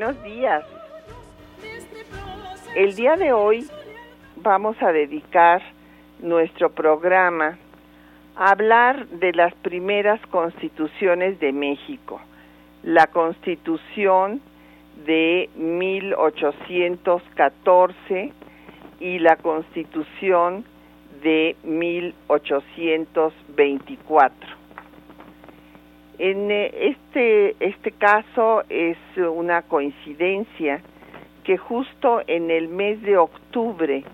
Buenos días. El día de hoy vamos a dedicar nuestro programa a hablar de las primeras constituciones de México. La constitución de 1814 y la constitución de 1824. En eh, este, este caso es una coincidencia que justo en el mes de octubre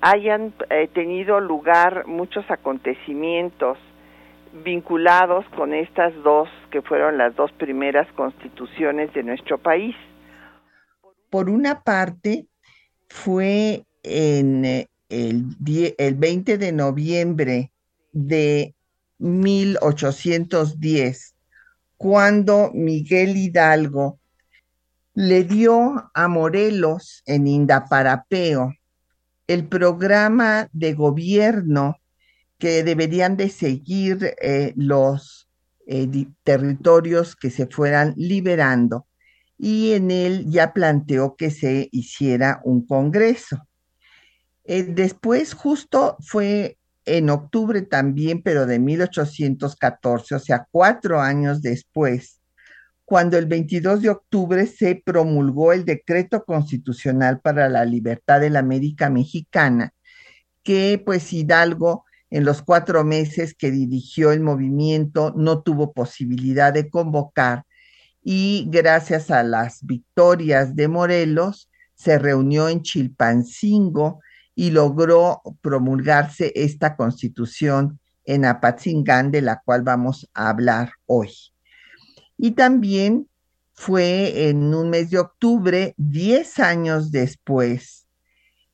hayan eh, tenido lugar muchos acontecimientos vinculados con estas dos, que fueron las dos primeras constituciones de nuestro país. Por una parte, fue en eh, el, el 20 de noviembre de 1810, cuando Miguel Hidalgo le dio a Morelos en Indaparapeo el programa de gobierno que deberían de seguir eh, los eh, territorios que se fueran liberando y en él ya planteó que se hiciera un congreso. Eh, después justo fue en octubre también, pero de 1814, o sea, cuatro años después, cuando el 22 de octubre se promulgó el decreto constitucional para la libertad de la América Mexicana, que pues Hidalgo en los cuatro meses que dirigió el movimiento no tuvo posibilidad de convocar y gracias a las victorias de Morelos se reunió en Chilpancingo y logró promulgarse esta constitución en Apatzingán, de la cual vamos a hablar hoy. Y también fue en un mes de octubre, diez años después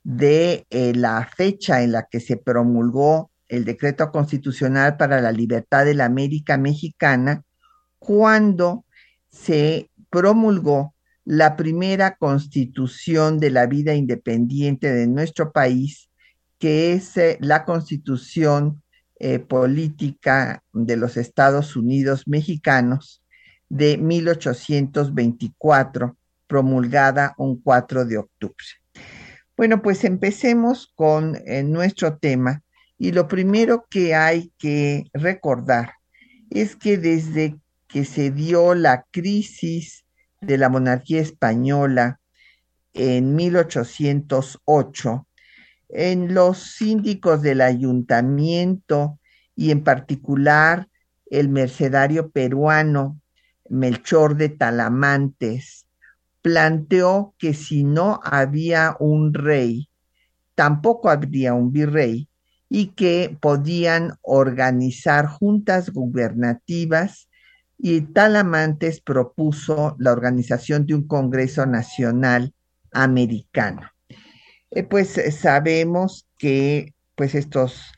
de eh, la fecha en la que se promulgó el decreto constitucional para la libertad de la América Mexicana, cuando se promulgó la primera constitución de la vida independiente de nuestro país, que es eh, la constitución eh, política de los Estados Unidos mexicanos de 1824, promulgada un 4 de octubre. Bueno, pues empecemos con eh, nuestro tema y lo primero que hay que recordar es que desde que se dio la crisis de la monarquía española en 1808, en los síndicos del ayuntamiento y en particular el mercedario peruano Melchor de Talamantes, planteó que si no había un rey, tampoco habría un virrey y que podían organizar juntas gubernativas y Talamantes propuso la organización de un Congreso Nacional Americano. Eh, pues eh, sabemos que pues estos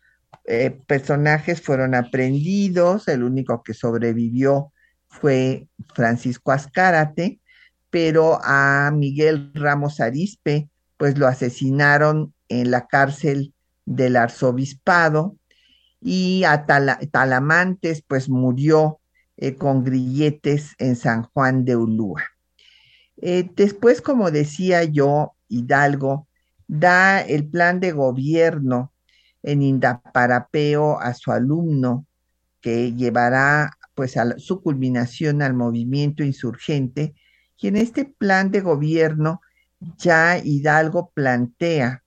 eh, personajes fueron aprendidos, el único que sobrevivió fue Francisco Azcárate, pero a Miguel Ramos Arispe pues lo asesinaron en la cárcel del arzobispado y a Talamantes pues murió eh, con grilletes en San Juan de Ulúa. Eh, después, como decía yo, Hidalgo da el plan de gobierno en Indaparapeo a su alumno, que llevará pues a su culminación al movimiento insurgente, y en este plan de gobierno ya Hidalgo plantea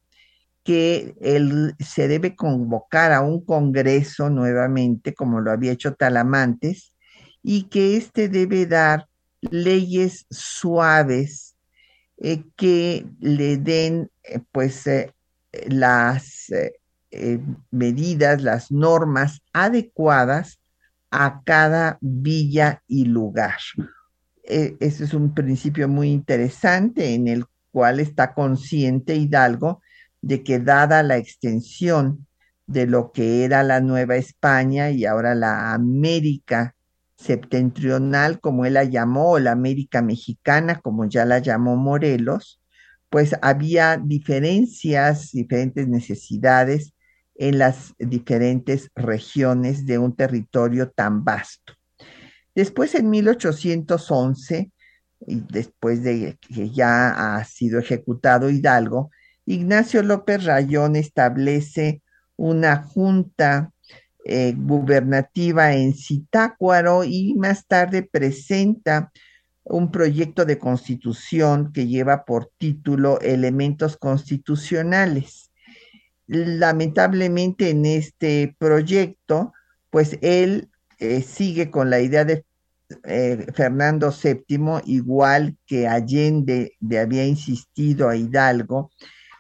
que él se debe convocar a un congreso nuevamente, como lo había hecho Talamantes, y que éste debe dar leyes suaves eh, que le den eh, pues eh, las medidas, las normas adecuadas a cada villa y lugar. Ese es un principio muy interesante en el cual está consciente Hidalgo de que dada la extensión de lo que era la Nueva España y ahora la América septentrional, como él la llamó, o la América mexicana, como ya la llamó Morelos, pues había diferencias, diferentes necesidades en las diferentes regiones de un territorio tan vasto. Después, en 1811, y después de que ya ha sido ejecutado Hidalgo, Ignacio López Rayón establece una junta eh, gubernativa en Zitácuaro y más tarde presenta un proyecto de constitución que lleva por título Elementos Constitucionales. Lamentablemente en este proyecto, pues él eh, sigue con la idea de eh, Fernando VII, igual que Allende le había insistido a Hidalgo,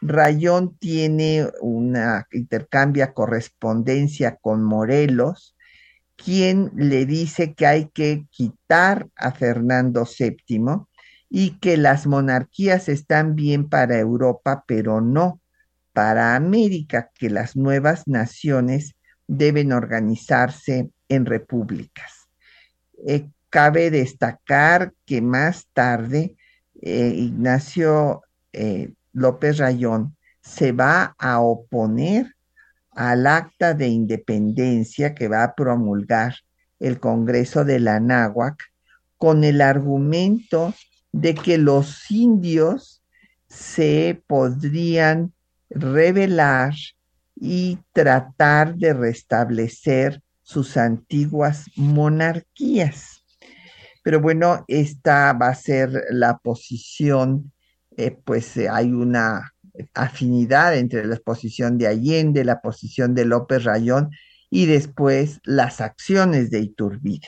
Rayón tiene una intercambia correspondencia con Morelos, quien le dice que hay que quitar a Fernando VII y que las monarquías están bien para Europa, pero no para América, que las nuevas naciones deben organizarse en repúblicas. Eh, cabe destacar que más tarde eh, Ignacio eh, López Rayón se va a oponer al acta de independencia que va a promulgar el Congreso de la Náhuac con el argumento de que los indios se podrían rebelar y tratar de restablecer sus antiguas monarquías. Pero bueno, esta va a ser la posición eh, pues eh, hay una afinidad entre la posición de Allende, la posición de López Rayón y después las acciones de Iturbide.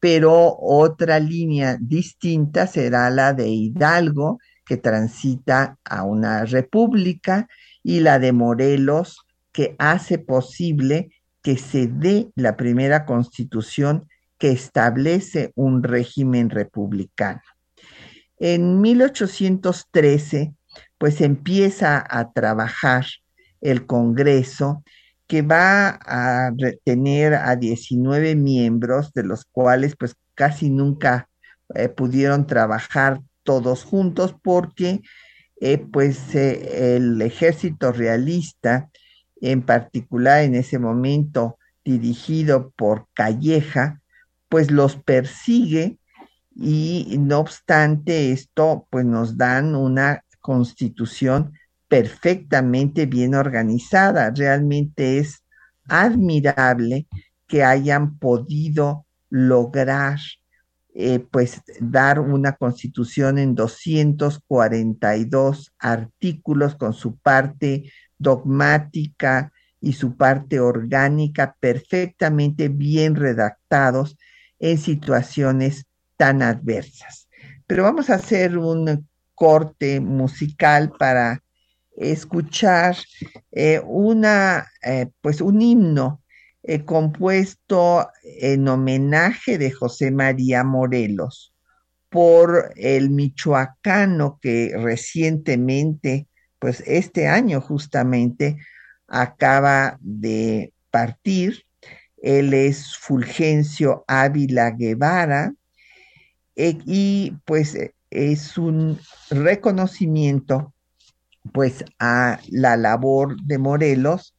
Pero otra línea distinta será la de Hidalgo, que transita a una república, y la de Morelos, que hace posible que se dé la primera constitución que establece un régimen republicano. En 1813, pues empieza a trabajar el Congreso que va a tener a 19 miembros, de los cuales pues casi nunca eh, pudieron trabajar todos juntos porque eh, pues eh, el ejército realista, en particular en ese momento dirigido por Calleja, pues los persigue y no obstante esto, pues nos dan una constitución perfectamente bien organizada. Realmente es admirable que hayan podido lograr eh, pues dar una constitución en 242 artículos con su parte dogmática y su parte orgánica perfectamente bien redactados en situaciones tan adversas. Pero vamos a hacer un corte musical para escuchar eh, una, eh, pues un himno eh, compuesto en homenaje de José María Morelos por el michoacano que recientemente, pues este año justamente, acaba de partir. Él es Fulgencio Ávila Guevara, eh, y pues eh, es un reconocimiento pues a la labor de Morelos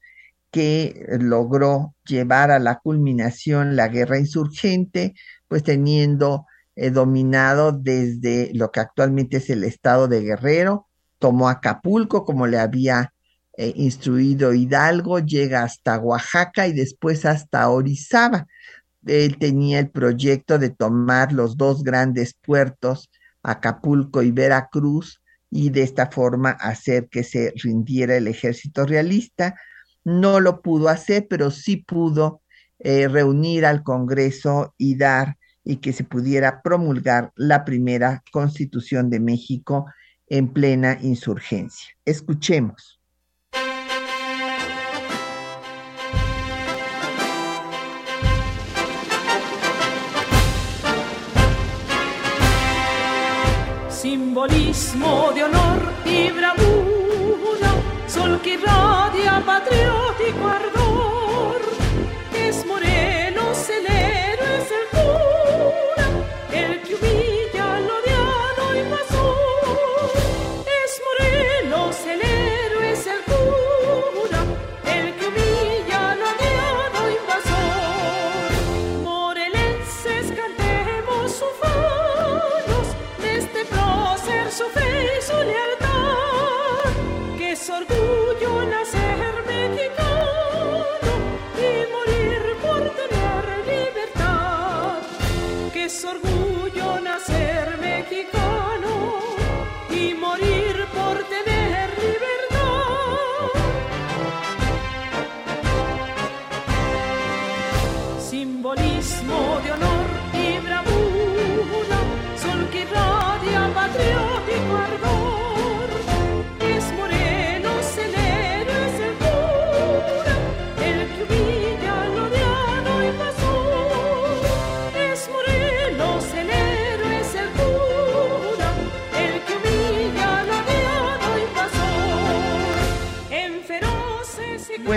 que logró llevar a la culminación la guerra insurgente, pues teniendo eh, dominado desde lo que actualmente es el estado de Guerrero, tomó Acapulco como le había instruido Hidalgo, llega hasta Oaxaca y después hasta Orizaba él tenía el proyecto de tomar los dos grandes puertos, Acapulco y Veracruz, y de esta forma hacer que se rindiera el ejército realista. No lo pudo hacer, pero sí pudo eh, reunir al Congreso y dar y que se pudiera promulgar la primera constitución de México en plena insurgencia. Escuchemos. simbolismo de honor y bravura, sol que irradia patriótico.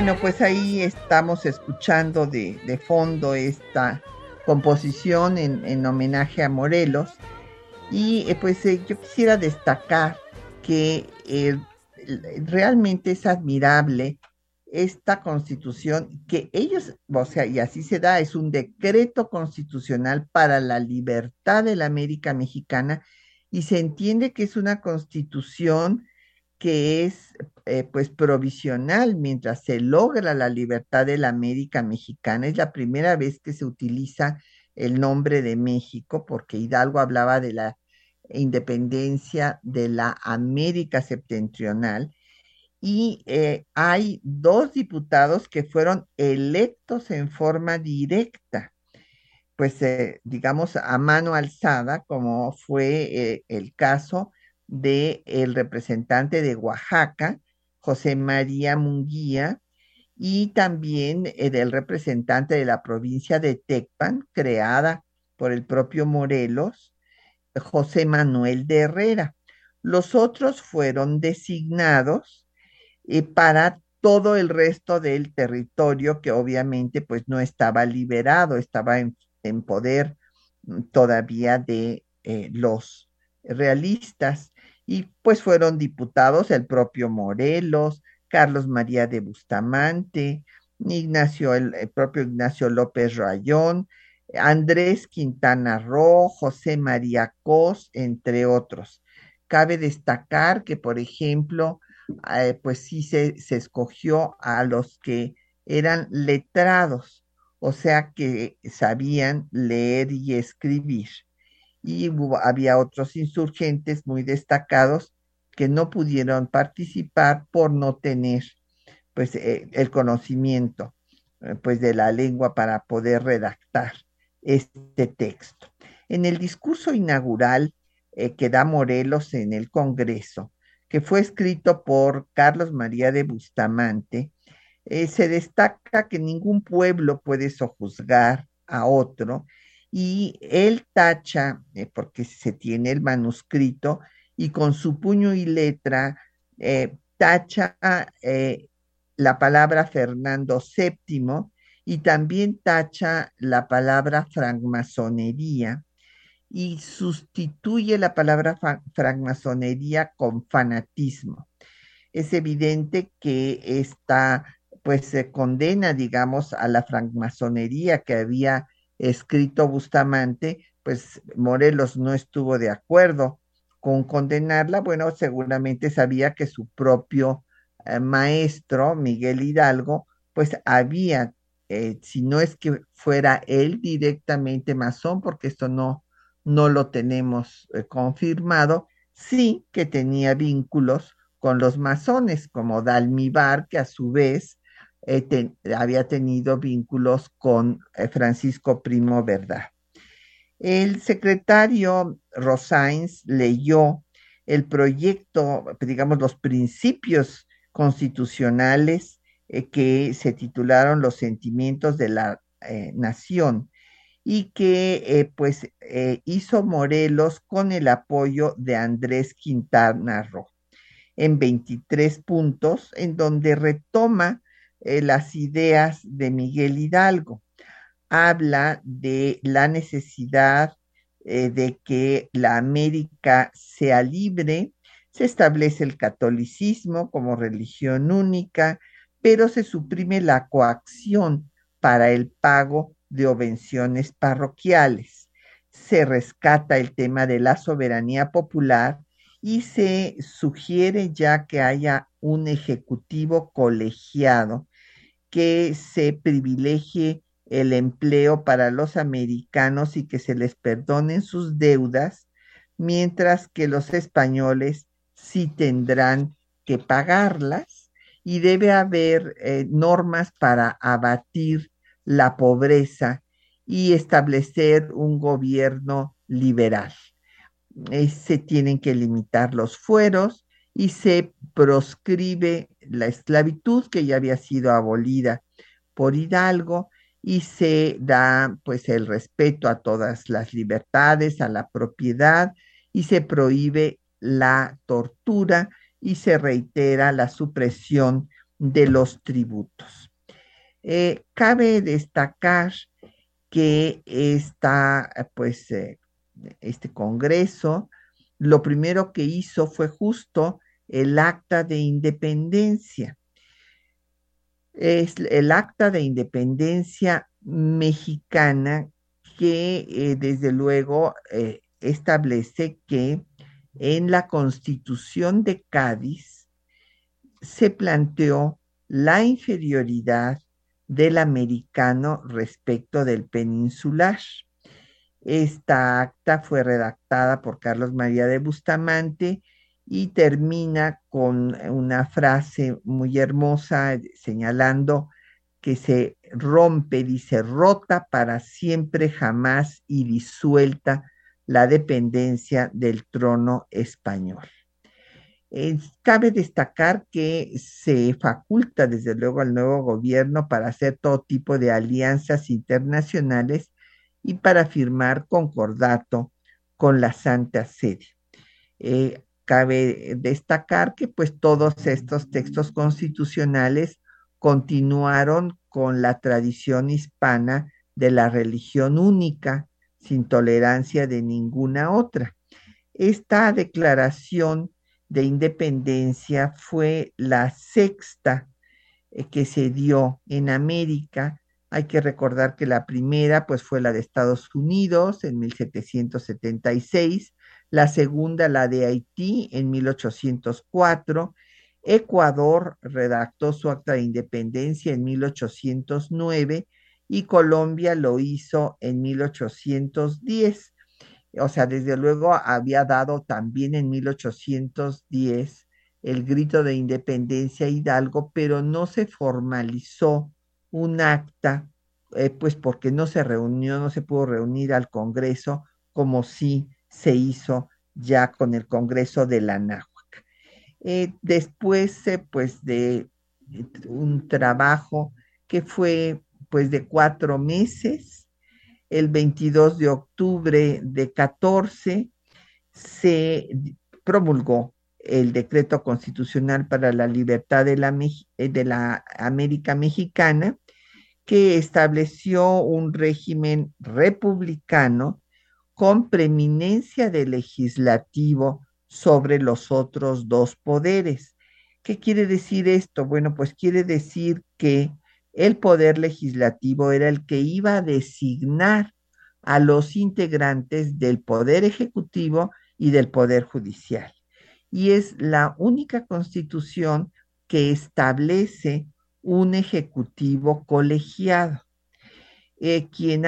Bueno, pues ahí estamos escuchando de, de fondo esta composición en, en homenaje a Morelos. Y eh, pues eh, yo quisiera destacar que eh, realmente es admirable esta constitución que ellos, o sea, y así se da, es un decreto constitucional para la libertad de la América Mexicana y se entiende que es una constitución que es eh, pues provisional mientras se logra la libertad de la América Mexicana. Es la primera vez que se utiliza el nombre de México porque Hidalgo hablaba de la independencia de la América septentrional y eh, hay dos diputados que fueron electos en forma directa, pues eh, digamos a mano alzada, como fue el caso de el representante de Oaxaca, José María Munguía, y también eh, del representante de la provincia de Tecpan, creada por el propio Morelos, José Manuel de Herrera. Los otros fueron designados eh, para todo el resto del territorio que obviamente pues no estaba liberado, estaba en, en poder mm, todavía de eh, los realistas y pues fueron diputados el propio Morelos, Carlos María de Bustamante, Ignacio, el, propio Ignacio López Rayón, Andrés Quintana Roo, José María Cos, entre otros. Cabe destacar que, por ejemplo, eh, pues sí se, se escogió a los que eran letrados, o sea que sabían leer y escribir. Y había otros insurgentes muy destacados que no pudieron participar por no tener pues eh, el conocimiento eh, pues de la lengua para poder redactar este texto. En el discurso inaugural eh, que da Morelos en el Congreso, que fue escrito por Carlos María de Bustamante, se destaca que ningún pueblo puede sojuzgar a otro y él tacha, eh, porque se tiene el manuscrito, y con su puño y letra eh, tacha eh, la palabra Fernando VII y también tacha la palabra francmasonería y sustituye la palabra francmasonería con fanatismo. Es evidente que esta pues se condena, digamos, a la francmasonería que había escrito Bustamante, pues Morelos no estuvo de acuerdo con condenarla. Bueno, seguramente sabía que su propio eh, maestro, Miguel Hidalgo, pues había, eh, si no es que fuera él directamente masón, porque esto no, no lo tenemos eh, confirmado, sí que tenía vínculos con los masones, como Dalmibar, que a su vez eh, había tenido vínculos con eh, Francisco Primo Verdad. El secretario Rosains leyó el proyecto, digamos, los principios constitucionales eh, que se titularon Los sentimientos de la nación y que pues hizo Morelos con el apoyo de Andrés Quintana Roo en 23 puntos, en donde retoma eh, las ideas de Miguel Hidalgo. Habla de la necesidad de que la América sea libre, se establece el catolicismo como religión única, pero se suprime la coacción para el pago de obvenciones parroquiales. Se rescata el tema de la soberanía popular y se sugiere ya que haya un ejecutivo colegiado que se privilegie el empleo para los americanos y que se les perdonen sus deudas, mientras que los españoles sí tendrán que pagarlas y debe haber eh, normas para abatir la pobreza y establecer un gobierno liberal. Eh, se tienen que limitar los fueros y se proscribe la esclavitud que ya había sido abolida por Hidalgo y se da pues el respeto a todas las libertades, a la propiedad y se prohíbe la tortura y se reitera la supresión de los tributos. Eh, cabe destacar que esta, pues, eh, este Congreso, lo primero que hizo fue justo el acta de independencia. Es el acta de independencia mexicana que eh, desde luego establece que en la constitución de Cádiz se planteó la inferioridad del americano respecto del peninsular. Esta acta fue redactada por Carlos María de Bustamante y termina con una frase muy hermosa señalando que se rompe, dice, rota para siempre jamás y disuelta la dependencia del trono español. Eh, cabe destacar que se faculta desde luego al nuevo gobierno para hacer todo tipo de alianzas internacionales y para firmar concordato con la Santa Sede. Eh, cabe destacar que pues todos estos textos constitucionales continuaron con la tradición hispana de la religión única, sin tolerancia de ninguna otra. Esta declaración de independencia fue la sexta eh, que se dio en América. Hay que recordar que la primera pues fue la de Estados Unidos en 1776, la segunda la de Haití en 1804, Ecuador redactó su acta de independencia en 1809 y Colombia lo hizo en 1810 o sea, desde luego había dado también en 1810 el grito de independencia Hidalgo, pero no se formalizó un acta, eh, pues porque no se reunió, no se pudo reunir al Congreso como sí se hizo ya con el Congreso de la Náhuac. Eh, después, eh, pues de un trabajo que fue pues de cuatro meses, el 22 de octubre de 14 se promulgó el decreto constitucional para la libertad de la, eh, de la América Mexicana, que estableció un régimen republicano con preeminencia del legislativo sobre los otros dos poderes. ¿Qué quiere decir esto? Bueno, pues quiere decir que el poder legislativo era el que iba a designar a los integrantes del poder ejecutivo y del poder judicial. Y es la única constitución que establece un ejecutivo colegiado. Eh, quien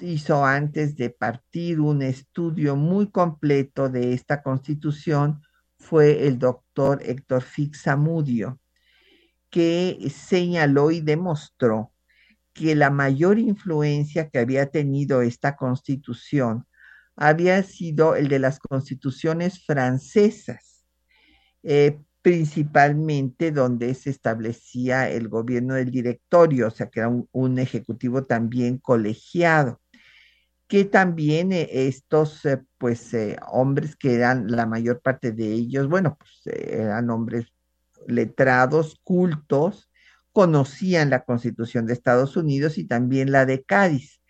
hizo antes de partir un estudio muy completo de esta constitución fue el doctor Héctor Fixamudio que señaló y demostró que la mayor influencia que había tenido esta constitución había sido el de las constituciones francesas, eh, principalmente donde se establecía el gobierno del directorio, o sea que era un ejecutivo también colegiado. Que también eh, estos eh, pues eh, hombres que eran la mayor parte de ellos, bueno, pues eran hombres letrados, cultos, conocían la Constitución de Estados Unidos y también la de Cádiz,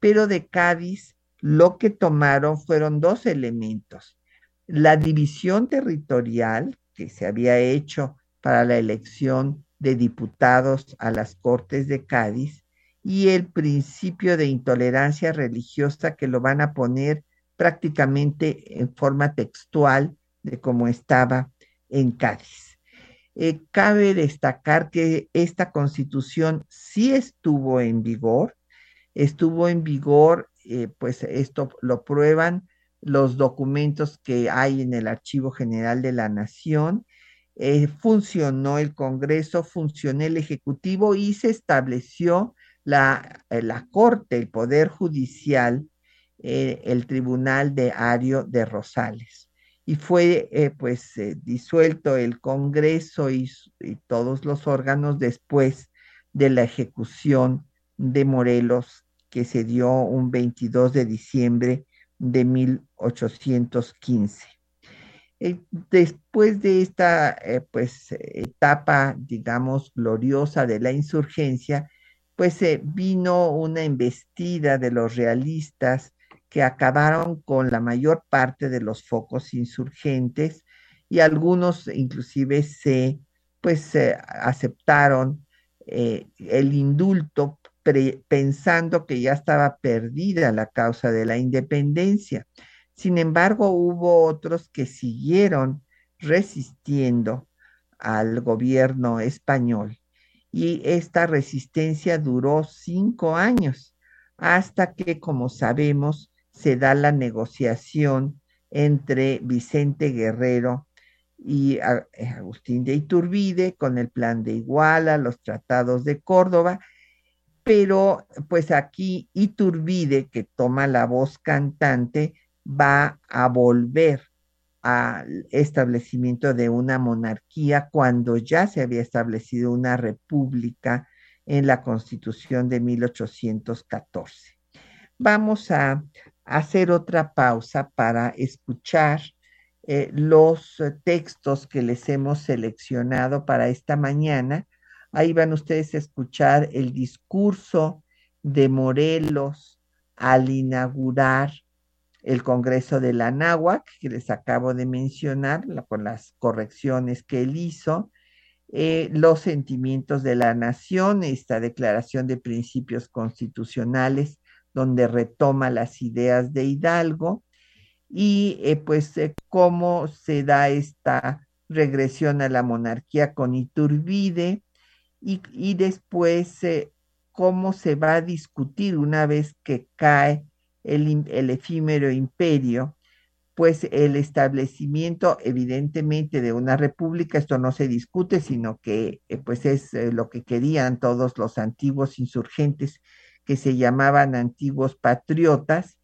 pero de Cádiz lo que tomaron fueron dos elementos. La división territorial que se había hecho para la elección de diputados a las Cortes de Cádiz y el principio de intolerancia religiosa que lo van a poner prácticamente en forma textual de cómo estaba en Cádiz. Eh, cabe destacar que esta constitución sí estuvo en vigor, estuvo en vigor, eh, pues esto lo prueban los documentos que hay en el Archivo General de la Nación, eh, funcionó el Congreso, funcionó el Ejecutivo y se estableció la, eh, la Corte, el Poder Judicial, eh, el Tribunal de Ario de Rosales. Y fue pues disuelto el Congreso y, y todos los órganos después de la ejecución de Morelos que se dio un 22 de diciembre de 1815. Eh, después de esta eh, pues etapa, digamos, gloriosa de la insurgencia, pues vino una embestida de los realistas que acabaron con la mayor parte de los focos insurgentes y algunos inclusive se pues aceptaron eh, el indulto pensando que ya estaba perdida la causa de la independencia. Sin embargo, hubo otros que siguieron resistiendo al gobierno español y esta resistencia duró cinco años hasta que, como sabemos, se da la negociación entre Vicente Guerrero y eh, Agustín de Iturbide con el plan de Iguala, los tratados de Córdoba, pero pues aquí Iturbide, que toma la voz cantante, va a volver al establecimiento de una monarquía cuando ya se había establecido una república en la constitución de 1814. Vamos a hacer otra pausa para escuchar eh, los textos que les hemos seleccionado para esta mañana. Ahí van ustedes a escuchar el discurso de Morelos al inaugurar el Congreso de la Náhuac, que les acabo de mencionar, con las correcciones que él hizo, eh, los sentimientos de la nación, esta declaración de principios constitucionales, donde retoma las ideas de Hidalgo, y eh, pues eh, cómo se da esta regresión a la monarquía con Iturbide, y, y después cómo se va a discutir una vez que cae el, efímero imperio, pues el establecimiento evidentemente de una república, esto no se discute, sino que eh, pues es eh, lo que querían todos los antiguos insurgentes que se llamaban antiguos patriotas,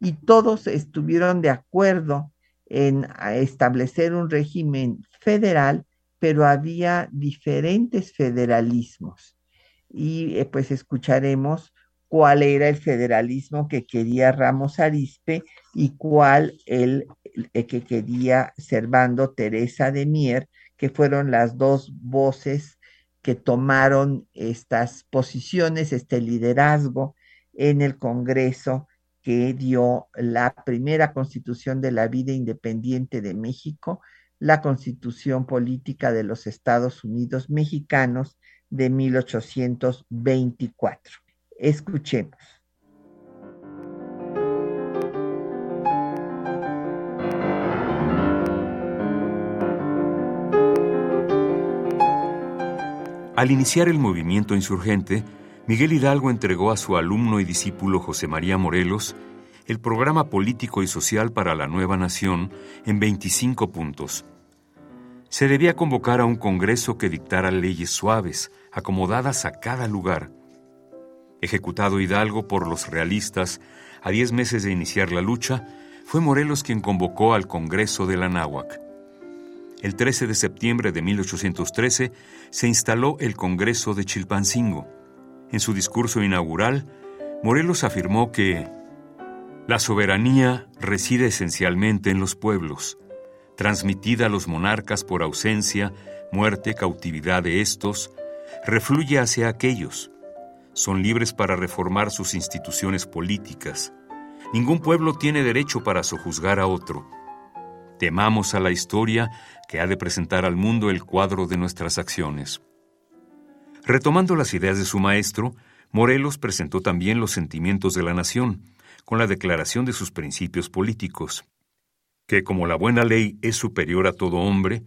y todos estuvieron de acuerdo en establecer un régimen federal, pero había diferentes federalismos. Y eh, pues escucharemos cuál era el federalismo que quería Ramos Arispe y cuál el, que quería Servando Teresa de Mier, que fueron las dos voces que tomaron estas posiciones, este liderazgo en el Congreso que dio la primera constitución de la vida independiente de México, la constitución política de los Estados Unidos mexicanos de 1824. Escuchemos. Al iniciar el movimiento insurgente, Miguel Hidalgo entregó a su alumno y discípulo José María Morelos el programa político y social para la nueva nación en 25 puntos. Se debía convocar a un Congreso que dictara leyes suaves, acomodadas a cada lugar, Ejecutado Hidalgo por los realistas a diez meses de iniciar la lucha, fue Morelos quien convocó al Congreso de la Náhuac. El 13 de septiembre de 1813 se instaló el Congreso de Chilpancingo. En su discurso inaugural, Morelos afirmó que La soberanía reside esencialmente en los pueblos, transmitida a los monarcas por ausencia, muerte, cautividad de estos, refluye hacia aquellos. Son libres para reformar sus instituciones políticas. Ningún pueblo tiene derecho para sojuzgar a otro. Temamos a la historia que ha de presentar al mundo el cuadro de nuestras acciones. Retomando las ideas de su maestro, Morelos presentó también los sentimientos de la nación, con la declaración de sus principios políticos, que como la buena ley es superior a todo hombre,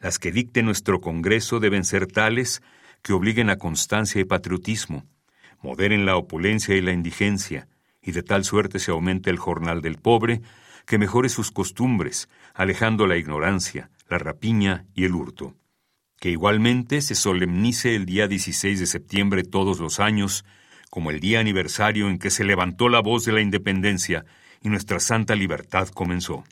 las que dicte nuestro Congreso deben ser tales que obliguen a constancia y patriotismo, moderen la opulencia y la indigencia, y de tal suerte se aumente el jornal del pobre, que mejore sus costumbres, alejando la ignorancia, la rapiña y el hurto. Que igualmente se solemnice el día 16 de septiembre todos los años, como el día aniversario en que se levantó la voz de la independencia y nuestra santa libertad comenzó.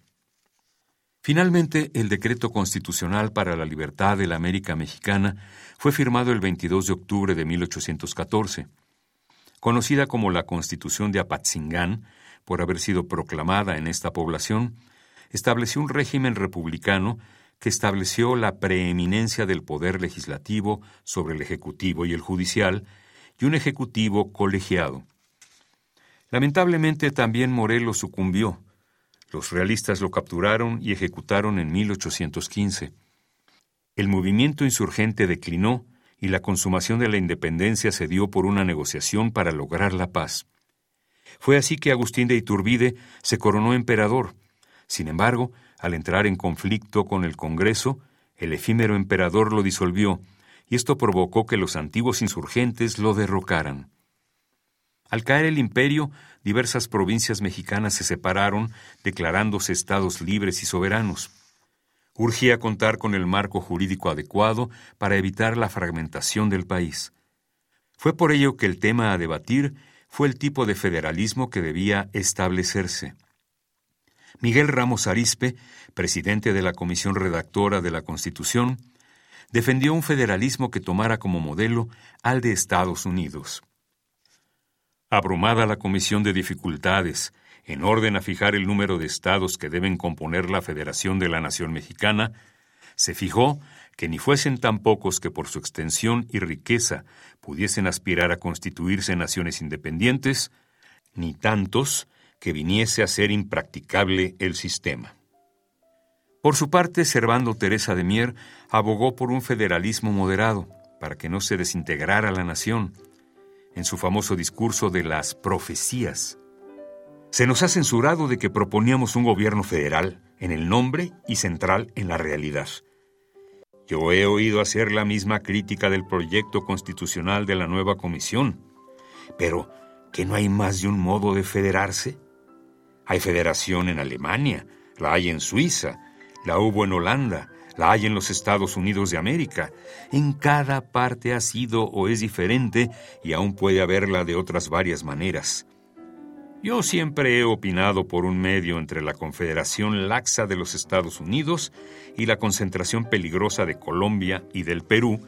Finalmente, el decreto constitucional para la libertad de la América Mexicana fue firmado el 22 de octubre de 1814. Conocida como la Constitución de Apatzingán, por haber sido proclamada en esta población, estableció un régimen republicano que estableció la preeminencia del poder legislativo sobre el ejecutivo y el judicial, y un ejecutivo colegiado. Lamentablemente también Morelos sucumbió. Los realistas lo capturaron y ejecutaron en 1815. El movimiento insurgente declinó y la consumación de la independencia se dio por una negociación para lograr la paz. Fue así que Agustín de Iturbide se coronó emperador. Sin embargo, al entrar en conflicto con el Congreso, el efímero emperador lo disolvió y esto provocó que los antiguos insurgentes lo derrocaran. Al caer el imperio, diversas provincias mexicanas se separaron, declarándose estados libres y soberanos. Urgía contar con el marco jurídico adecuado para evitar la fragmentación del país. Fue por ello que el tema a debatir fue el tipo de federalismo que debía establecerse. Miguel Ramos Arispe, presidente de la comisión redactora de la Constitución, defendió un federalismo que tomara como modelo al de Estados Unidos. Abrumada la comisión de dificultades, en orden a fijar el número de estados que deben componer la Federación de la Nación Mexicana, se fijó que ni fuesen tan pocos que por su extensión y riqueza pudiesen aspirar a constituirse naciones independientes, ni tantos que viniese a ser impracticable el sistema. Por su parte, Servando Teresa de Mier abogó por un federalismo moderado, para que no se desintegrara la nación, en su famoso discurso de las profecías. Se nos ha censurado de que proponíamos un gobierno federal en el nombre y central en la realidad. Yo he oído hacer la misma crítica del proyecto constitucional de la nueva comisión, pero ¿que no hay más de un modo de federarse? Hay federación en Alemania, la hay en Suiza, la hubo en Holanda, la hay en los Estados Unidos de América. En cada parte ha sido o es diferente y aún puede haberla de otras varias maneras. Yo siempre he opinado por un medio entre la Confederación Laxa de los Estados Unidos y la concentración peligrosa de Colombia y del Perú,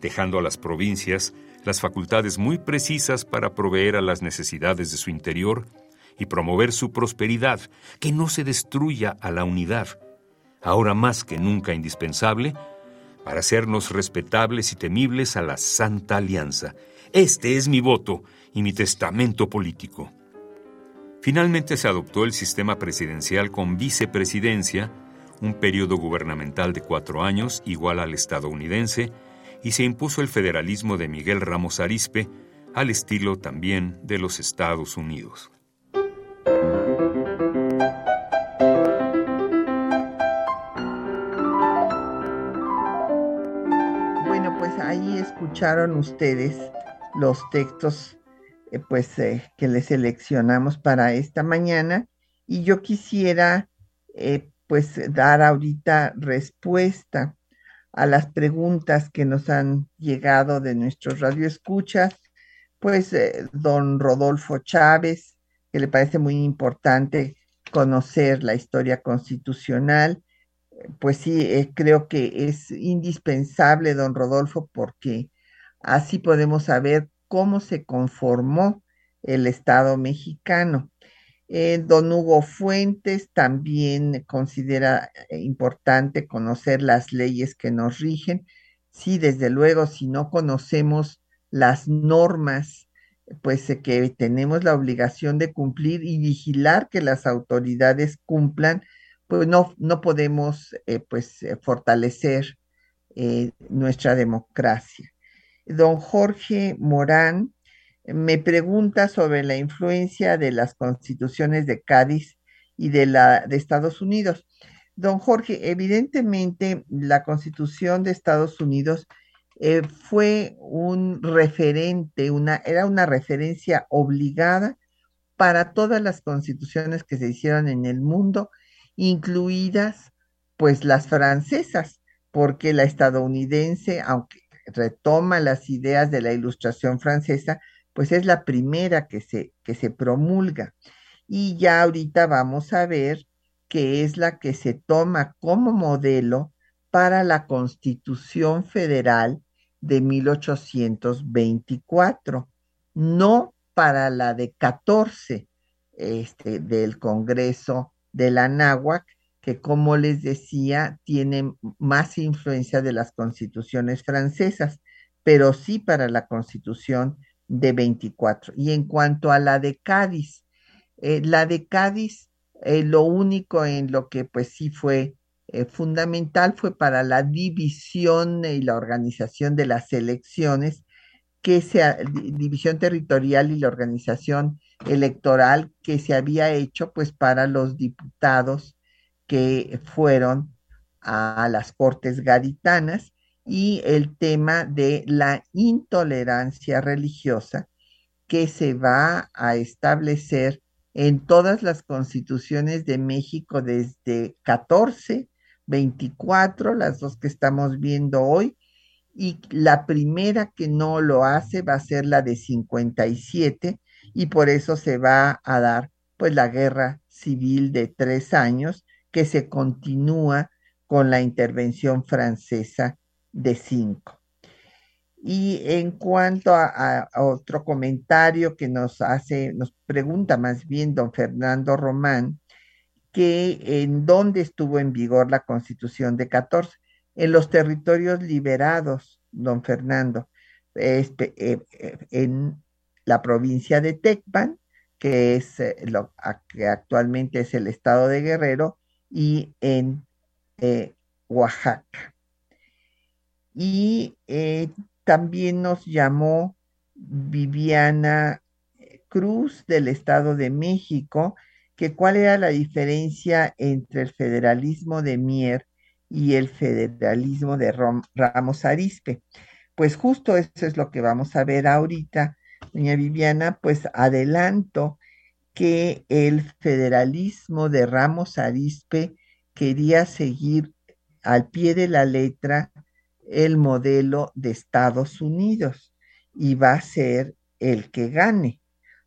dejando a las provincias las facultades muy precisas para proveer a las necesidades de su interior y promover su prosperidad, que no se destruya a la unidad ahora más que nunca indispensable, para hacernos respetables y temibles a la Santa Alianza. Este es mi voto y mi testamento político. Finalmente se adoptó el sistema presidencial con vicepresidencia, un periodo gubernamental de cuatro años igual al estadounidense, y se impuso el federalismo de Miguel Ramos Arispe, al estilo también de los Estados Unidos. ahí escucharon ustedes los textos eh, pues eh, que les seleccionamos para esta mañana. Y yo quisiera eh, pues dar ahorita respuesta a las preguntas que nos han llegado de nuestros radioescuchas, pues don Rodolfo Chávez, que le parece muy importante conocer la historia constitucional, pues sí, creo que es indispensable, don Rodolfo, porque así podemos saber cómo se conformó el Estado mexicano. Eh, don Hugo Fuentes también considera eh, importante conocer las leyes que nos rigen. Sí, desde luego, si no conocemos las normas, pues eh, que tenemos la obligación de cumplir y vigilar que las autoridades cumplan, pues no, no podemos pues fortalecer nuestra democracia. Don Jorge Morán me pregunta sobre la influencia de las constituciones de Cádiz y de la de Estados Unidos. Don Jorge, evidentemente la constitución de Estados Unidos eh, fue un referente, una, era una referencia obligada para todas las constituciones que se hicieron en el mundo, incluidas pues las francesas, porque la estadounidense, aunque retoma las ideas de la ilustración francesa, pues es la primera que se, que se promulga. Y ya ahorita vamos a ver que es la que se toma como modelo para la Constitución Federal de 1824, no para la de 14 este, del Congreso de la Náhuac, que como les decía, tiene más influencia de las constituciones francesas, pero sí para la Constitución de 24. Y en cuanto a la de Cádiz, eh, la de Cádiz, eh, lo único en lo que pues sí fue eh, fundamental fue para la división y la organización de las elecciones, que sea división territorial y la organización electoral que se había hecho pues para los diputados que fueron a las Cortes Gaditanas y el tema de la intolerancia religiosa que se va a establecer en todas las constituciones de México desde 14, 24, las dos que estamos viendo hoy, y la primera que no lo hace va a ser la de 57 y por eso se va a dar pues la guerra civil de tres años que se continúa con la intervención francesa de 5. Y en cuanto a, otro comentario que nos hace, nos pregunta más bien don Fernando Román, que en dónde estuvo en vigor la constitución de 14, en los territorios liberados, don Fernando, este, eh, eh, en la provincia de Tecpan, que es eh, lo que actualmente es el estado de Guerrero, y en Oaxaca y eh, también nos llamó Viviana Cruz del Estado de México, que cuál era la diferencia entre el federalismo de Mier y el federalismo de Ramos Arispe. Pues justo eso es lo que vamos a ver ahorita, doña Viviana, pues adelanto que el federalismo de Ramos Arispe quería seguir al pie de la letra el modelo de Estados Unidos y va a ser el que gane.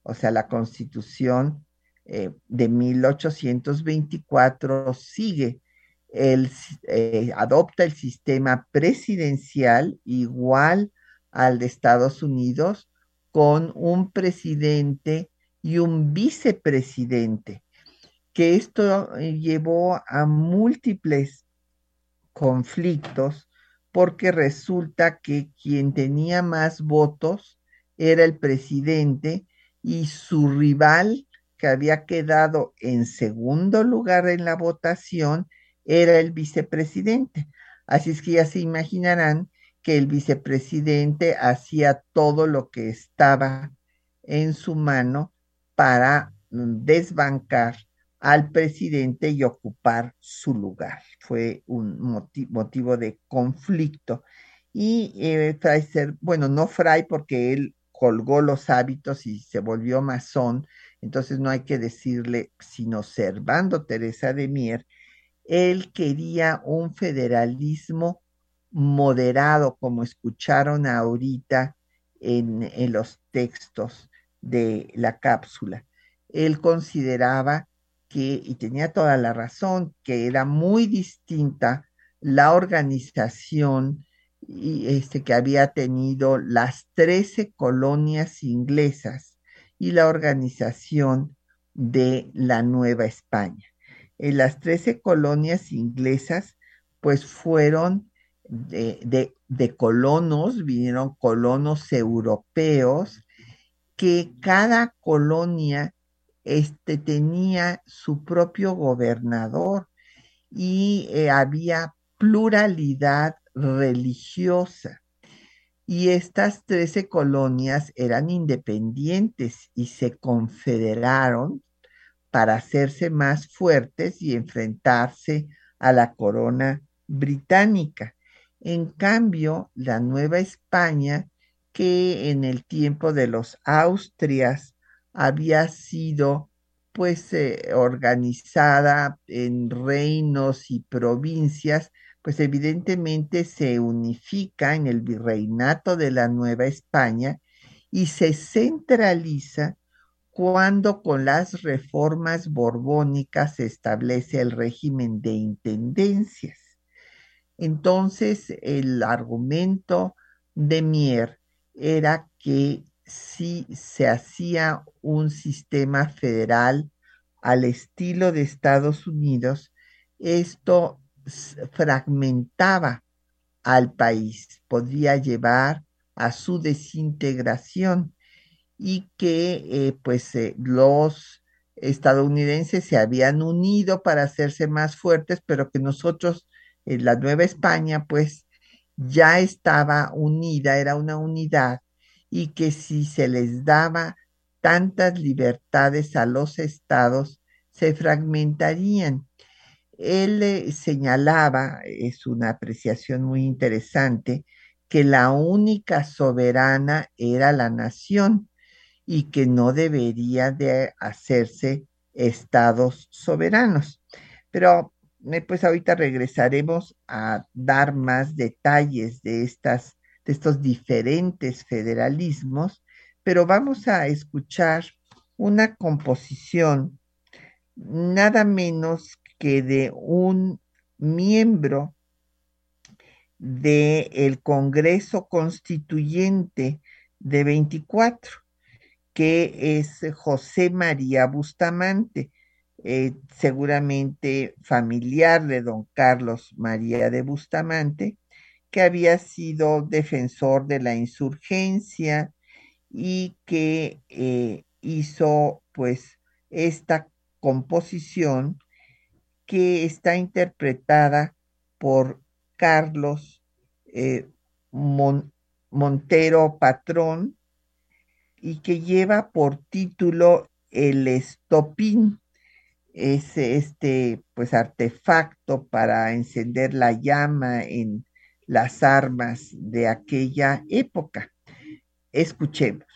O sea, la constitución eh, de 1824 sigue, el, eh, adopta el sistema presidencial igual al de Estados Unidos con un presidente y un vicepresidente, que esto eh, llevó a múltiples conflictos porque resulta que quien tenía más votos era el presidente y su rival, que había quedado en segundo lugar en la votación, era el vicepresidente. Así es que ya se imaginarán que el vicepresidente hacía todo lo que estaba en su mano para desbancar al presidente y ocupar su lugar. Fue un motivo de conflicto. Y eh, bueno, no Fray porque él colgó los hábitos y se volvió masón, entonces no hay que decirle, sino Servando Teresa de Mier, él quería un federalismo moderado, como escucharon ahorita en los textos de la cápsula. Él consideraba y tenía toda la razón, que era muy distinta la organización y este, que había tenido las 13 colonias inglesas y la organización de la Nueva España. En las 13 colonias inglesas, pues fueron de, de colonos, vinieron colonos europeos, que cada colonia este, tenía su propio gobernador y eh, había pluralidad religiosa. Y estas 13 colonias eran independientes y se confederaron para hacerse más fuertes y enfrentarse a la corona británica. En cambio, la Nueva España, que en el tiempo de los Austrias había sido pues eh, organizada en reinos y provincias, pues evidentemente se unifica en el virreinato de la Nueva España y se centraliza cuando con las reformas borbónicas se establece el régimen de intendencias. Entonces, el argumento de Mier era que si se hacía un sistema federal al estilo de Estados Unidos, esto fragmentaba al país, podía llevar a su desintegración y que eh, pues eh, los estadounidenses se habían unido para hacerse más fuertes, pero que nosotros, en la Nueva España, pues ya estaba unida, era una unidad, y que si se les daba tantas libertades a los estados, se fragmentarían. Él señalaba, es una apreciación muy interesante, que la única soberana era la nación y que no debería de hacerse estados soberanos. Pero pues ahorita regresaremos a dar más detalles de estas de estos diferentes federalismos, pero vamos a escuchar una composición nada menos que de un miembro del Congreso Constituyente de 24, que es José María Bustamante, eh, seguramente familiar de don Carlos María de Bustamante, que había sido defensor de la insurgencia y que eh, hizo pues esta composición que está interpretada por Carlos eh, Montero Patrón y que lleva por título el estopín, es este pues artefacto para encender la llama en las armas de aquella época. Escuchemos.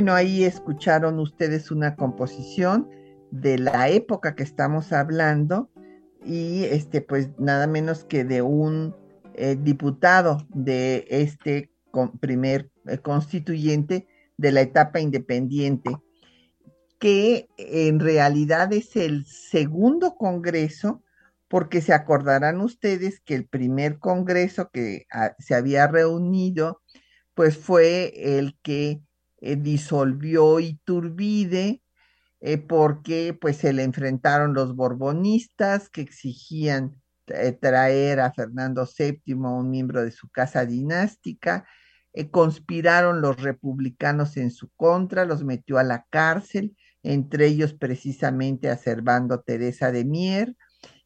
Bueno, ahí escucharon ustedes una composición de la época que estamos hablando y este pues nada menos que de un eh, diputado de este primer eh, constituyente de la etapa independiente que en realidad es el segundo congreso porque se acordarán ustedes que el primer congreso que ah, se había reunido pues fue el que eh, disolvió Iturbide eh, porque pues se le enfrentaron los borbonistas que exigían eh, traer a Fernando VII, un miembro de su casa dinástica, eh, conspiraron los republicanos en su contra, los metió a la cárcel, entre ellos precisamente a Servando Teresa de Mier,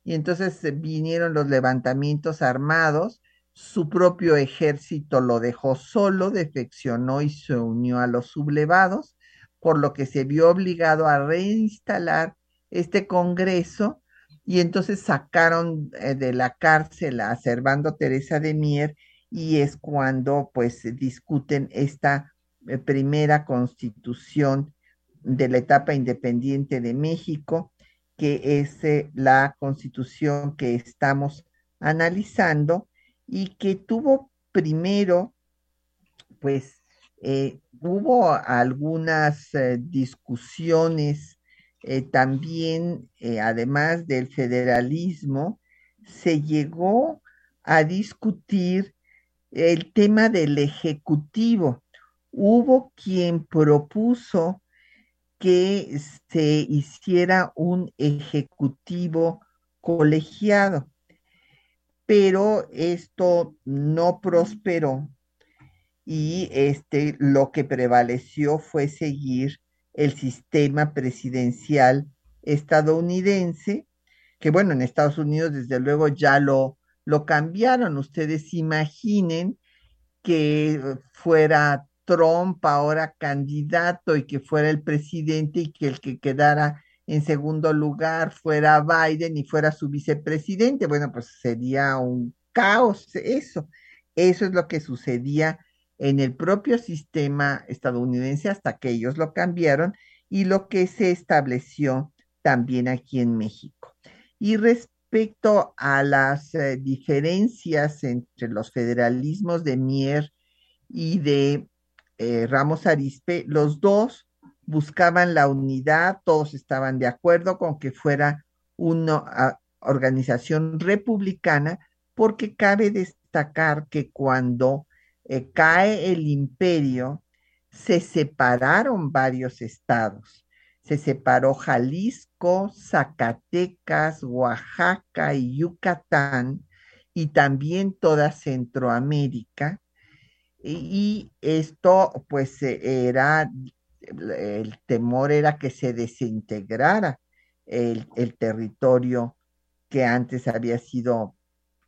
y entonces vinieron los levantamientos armados, su propio ejército lo dejó solo, defeccionó y se unió a los sublevados, por lo que se vio obligado a reinstalar este Congreso y entonces sacaron eh, de la cárcel a Servando Teresa de Mier y es cuando pues discuten esta eh, primera constitución de la etapa independiente de México, que es eh, la constitución que estamos analizando y que tuvo primero, pues hubo algunas discusiones eh, también, eh, además del federalismo, se llegó a discutir el tema del ejecutivo. Hubo quien propuso que se hiciera un ejecutivo colegiado, pero esto no prosperó y este lo que prevaleció fue seguir el sistema presidencial estadounidense, que bueno, en Estados Unidos desde luego ya lo, lo cambiaron. Ustedes imaginen que fuera Trump ahora candidato y que fuera el presidente y que el que quedara en segundo lugar fuera Biden y fuera su vicepresidente. Bueno, pues sería un caos eso. Eso es lo que sucedía en el propio sistema estadounidense hasta que ellos lo cambiaron y lo que se estableció también aquí en México. Y respecto a las eh, diferencias entre los federalismos de Mier y de eh, Ramos Arispe, los dos buscaban la unidad, todos estaban de acuerdo con que fuera una organización republicana, porque cabe destacar que cuando eh, cae el imperio, se separaron varios estados. Se separó Jalisco, Zacatecas, Oaxaca y Yucatán, y también toda Centroamérica. Y, esto, pues, era, el temor era que se desintegrara el, el territorio que antes había sido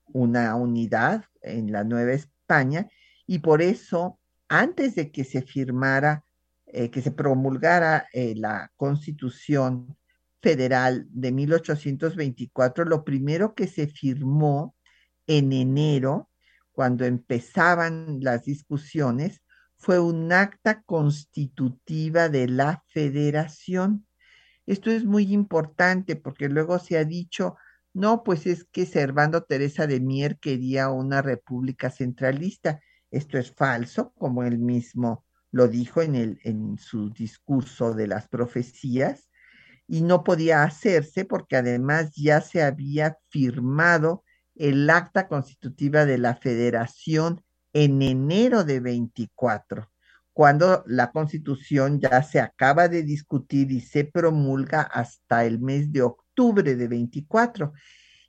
una unidad en la Nueva España y por eso, antes de que se firmara, eh, que se promulgara eh, la Constitución Federal de 1824, lo primero que se firmó en enero, cuando empezaban las discusiones, fue un acta constitutiva de la federación. Esto es muy importante porque luego se ha dicho, no, pues es que Servando Teresa de Mier quería una república centralista. Esto es falso, como él mismo lo dijo en, el, en su discurso de las profecías, y no podía hacerse porque además ya se había firmado el acta constitutiva de la federación en enero de 24, cuando la constitución ya se acaba de discutir y se promulga hasta el mes de octubre de 24.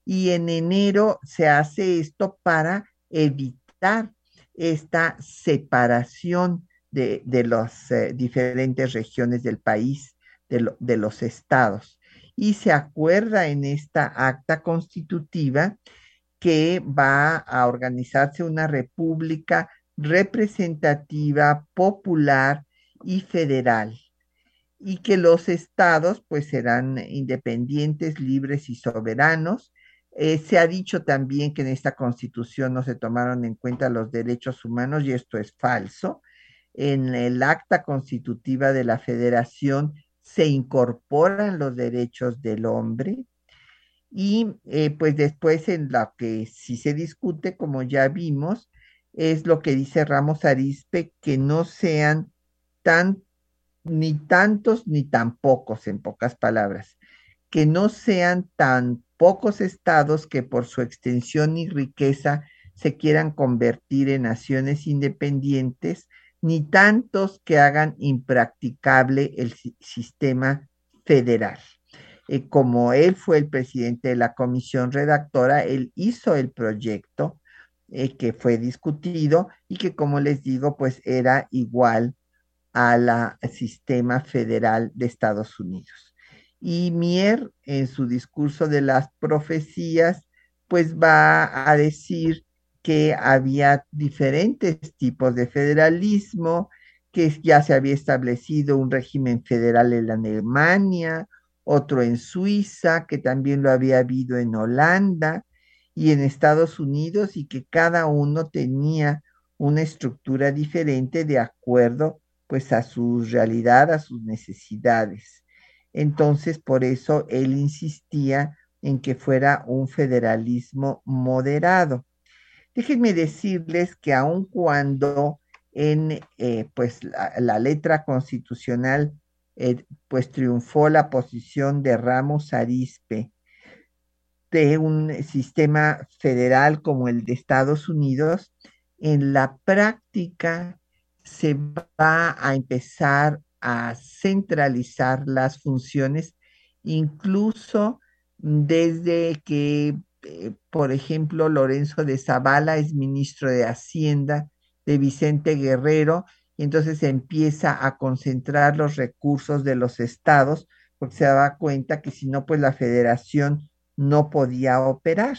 Y en enero se hace esto para evitar esta separación de, las eh, diferentes regiones del país, de, de los estados. Y se acuerda en esta acta constitutiva que va a organizarse una república representativa, popular y federal, y que los estados pues serán independientes, libres y soberanos, eh, se ha dicho también que en esta constitución no se tomaron en cuenta los derechos humanos y esto es falso. En el acta constitutiva de la federación se incorporan los derechos del hombre y eh, pues después en lo que sí se discute, como ya vimos, es lo que dice Ramos Arispe, que no sean tan ni tantos ni tan pocos, en pocas palabras, que no sean tan pocos estados que por su extensión y riqueza se quieran convertir en naciones independientes, ni tantos que hagan impracticable el sistema federal. Eh, como él fue el presidente de la comisión redactora, él hizo el proyecto eh, que fue discutido y que, como les digo, pues era igual al sistema federal de Estados Unidos. Y Mier, en su discurso de las profecías, pues va a decir que había diferentes tipos de federalismo, que ya se había establecido un régimen federal en Alemania, otro en Suiza, que también lo había habido en Holanda y en Estados Unidos, y que cada uno tenía una estructura diferente de acuerdo pues a su realidad, a sus necesidades. Entonces, por eso él insistía en que fuera un federalismo moderado. Déjenme decirles que aun cuando en eh, pues la, letra constitucional eh, pues triunfó la posición de Ramos Arispe de un sistema federal como el de Estados Unidos, en la práctica se va a empezar a centralizar las funciones, incluso desde que, eh, por ejemplo, Lorenzo de Zavala es ministro de Hacienda de Vicente Guerrero, y entonces se empieza a concentrar los recursos de los estados, porque se daba cuenta que si no, pues la federación no podía operar.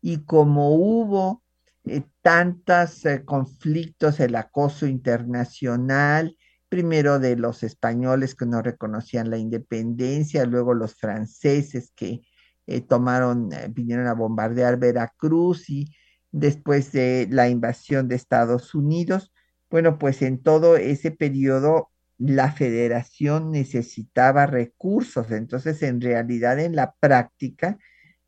Y como hubo eh, tantos eh, conflictos, el acoso internacional, primero de los españoles que no reconocían la independencia, luego los franceses que eh, tomaron, vinieron a bombardear Veracruz y después de la invasión de Estados Unidos. Bueno, pues en todo ese periodo la federación necesitaba recursos, entonces en realidad en la práctica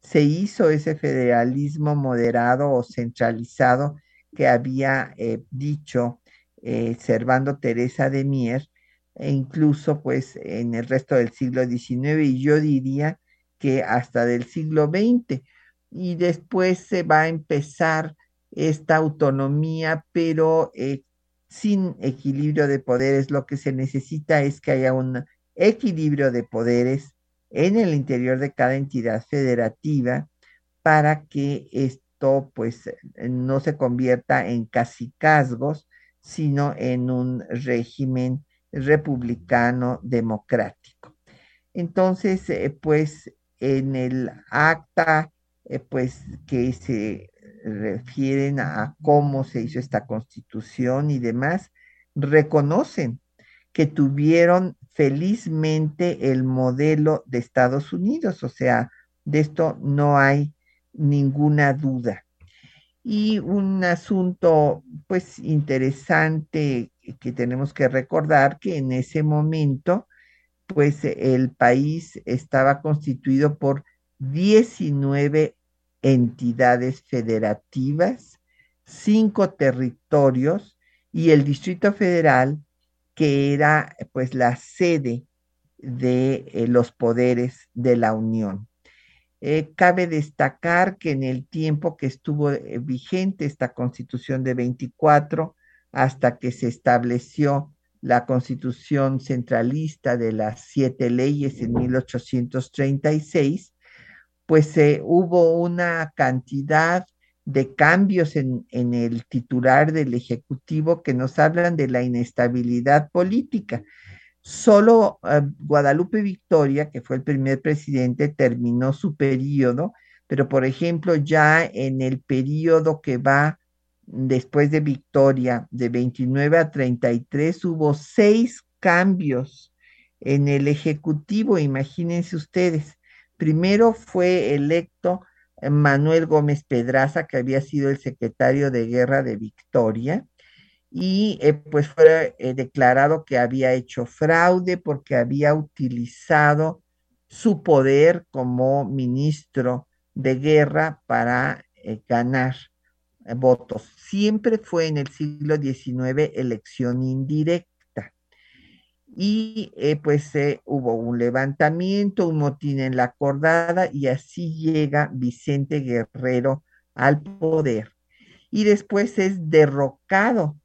se hizo ese federalismo moderado o centralizado que había eh, dicho eh, Servando Teresa de Mier, e incluso pues en el resto del siglo XIX y yo diría que hasta del siglo XX. Y después se va a empezar esta autonomía, pero eh, sin equilibrio de poderes. Lo que se necesita es que haya un equilibrio de poderes en el interior de cada entidad federativa para que esto pues no se convierta en casicazgos, sino en un régimen republicano democrático. Entonces, eh, pues en el acta eh, pues que se refieren a cómo se hizo esta constitución y demás, reconocen que tuvieron felizmente el modelo de Estados Unidos, o sea, de esto no hay ninguna duda. Y un asunto, pues, interesante que tenemos que recordar que en ese momento, pues, el país estaba constituido por 19 entidades federativas, cinco territorios y el Distrito Federal que era pues la sede de eh, los poderes de la Unión. Eh, cabe destacar que en el tiempo que estuvo eh, vigente esta constitución de 24 hasta que se estableció la constitución centralista de las siete leyes en 1836, pues hubo una cantidad de cambios en, el titular del Ejecutivo que nos hablan de la inestabilidad política. Solo eh, Guadalupe Victoria, que fue el primer presidente, terminó su periodo, pero por ejemplo ya en el periodo que va después de Victoria, de 29 a 33, hubo seis cambios en el Ejecutivo, imagínense ustedes. Primero fue electo Manuel Gómez Pedraza, que había sido el secretario de guerra de Victoria, y eh, pues fue eh, declarado que había hecho fraude porque había utilizado su poder como ministro de guerra para eh, ganar votos. Siempre fue en el siglo XIX elección indirecta y eh, pues eh, hubo un levantamiento, un motín en la acordada y así llega Vicente Guerrero al poder. Y después es derrocado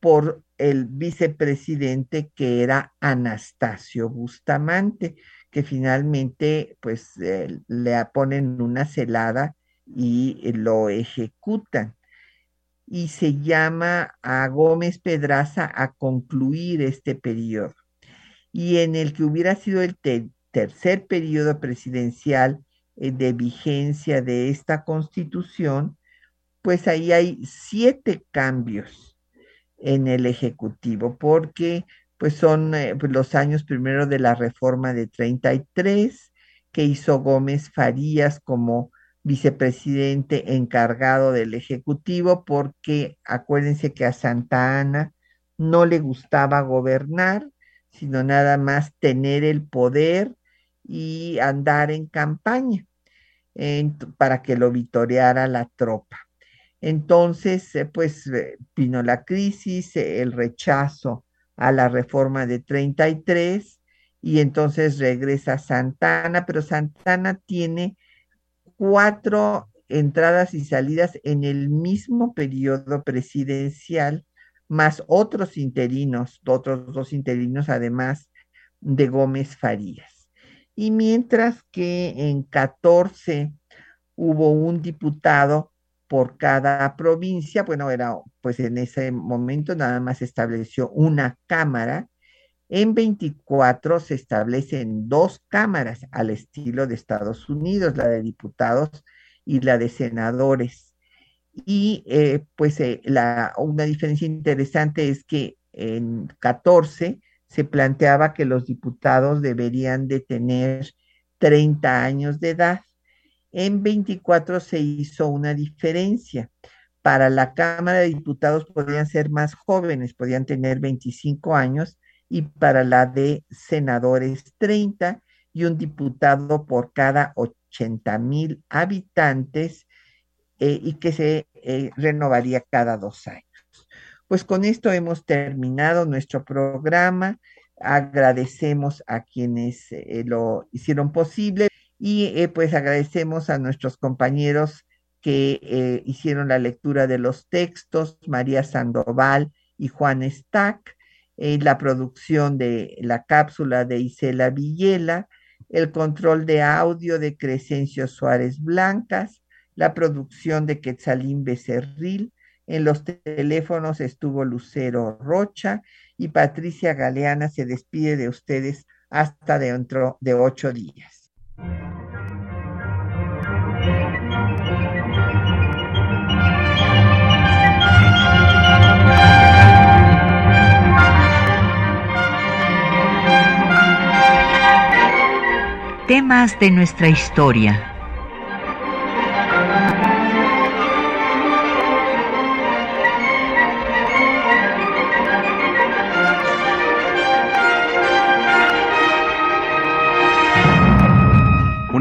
por el vicepresidente que era Anastasio Bustamante, que finalmente pues eh, le ponen una celada y lo ejecutan. Y se llama a Gómez Pedraza a concluir este periodo. Y en el que hubiera sido el tercer periodo presidencial eh, de vigencia de esta constitución, pues ahí hay siete cambios en el Ejecutivo, porque pues son eh, pues, los años primero de la reforma de 33, que hizo Gómez Farías como vicepresidente encargado del Ejecutivo, porque acuérdense que a Santa Ana no le gustaba gobernar, sino nada más tener el poder y andar en campaña para que lo vitoreara la tropa. Entonces, eh, pues eh, vino la crisis, el rechazo a la reforma de 33 y entonces regresa Santana, pero Santana tiene cuatro entradas y salidas en el mismo periodo presidencial, más otros interinos, otros dos interinos además de Gómez Farías. Y mientras que en 14 hubo un diputado por cada provincia, bueno, era pues en ese momento nada más se estableció una cámara, en 24 se establecen dos cámaras al estilo de Estados Unidos, la de diputados y la de senadores. Y eh, pues eh, la, una diferencia interesante es que en 14 se planteaba que los diputados deberían de tener 30 años de edad. En 24 se hizo una diferencia. Para la Cámara de Diputados podían ser más jóvenes, podían tener 25 años, y para la de senadores 30 y un diputado por cada 80 mil habitantes eh, y que se eh, renovaría cada dos años. Pues con esto hemos terminado nuestro programa. Agradecemos a quienes eh, lo hicieron posible y pues agradecemos a nuestros compañeros que hicieron la lectura de los textos, María Sandoval y Juan Stack, la producción de la cápsula de Isela Villela, el control de audio de Crescencio Suárez Blancas, la producción de Quetzalín Becerril, en los teléfonos estuvo Lucero Rocha y Patricia Galeana. Se despide de ustedes hasta dentro de ocho días. Temas de nuestra historia